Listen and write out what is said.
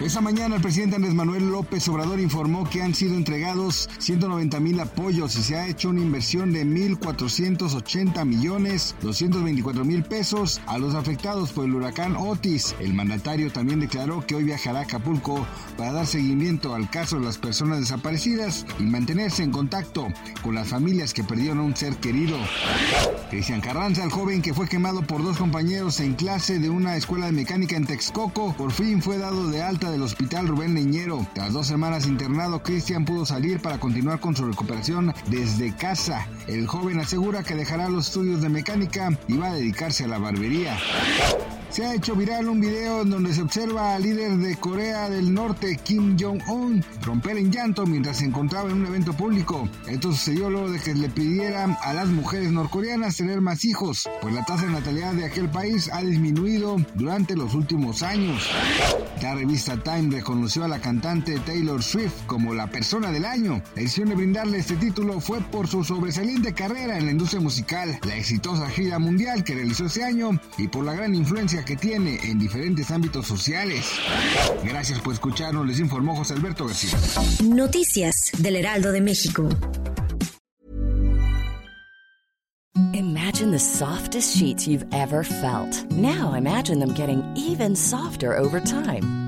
Esa mañana el presidente Andrés Manuel López Obrador informó que han sido entregados 190 mil apoyos y se ha hecho una inversión de 1.480 millones 224 mil pesos a los afectados por el huracán Otis. El mandatario también declaró que hoy viajará a Acapulco para dar seguimiento al caso de las personas desaparecidas y mantenerse en contacto con las familias que perdieron a un ser querido. Cristian Carranza, el joven que fue quemado por dos compañeros en clase de una escuela de mecánica en Texcoco, por fin fue dado de alta del Hospital Rubén Leñero. Tras dos semanas internado, Cristian pudo salir para continuar con su recuperación desde casa. El joven asegura que dejará los estudios de mecánica y va a dedicarse a la barbería. Se ha hecho viral un video en donde se observa al líder de Corea del Norte, Kim Jong-un, romper en llanto mientras se encontraba en un evento público. Esto sucedió luego de que le pidieran a las mujeres norcoreanas tener más hijos, pues la tasa de natalidad de aquel país ha disminuido durante los últimos años. La revista Time reconoció a la cantante Taylor Swift como la persona del año. La decisión de brindarle este título fue por su sobresaliente carrera en la industria musical, la exitosa gira mundial que realizó ese año y por la gran influencia que tiene en diferentes ámbitos sociales. Gracias por escucharnos, les informó José Alberto García. Noticias del Heraldo de México. Imagine the softest sheets you've ever felt. Now imagine them getting even softer over time.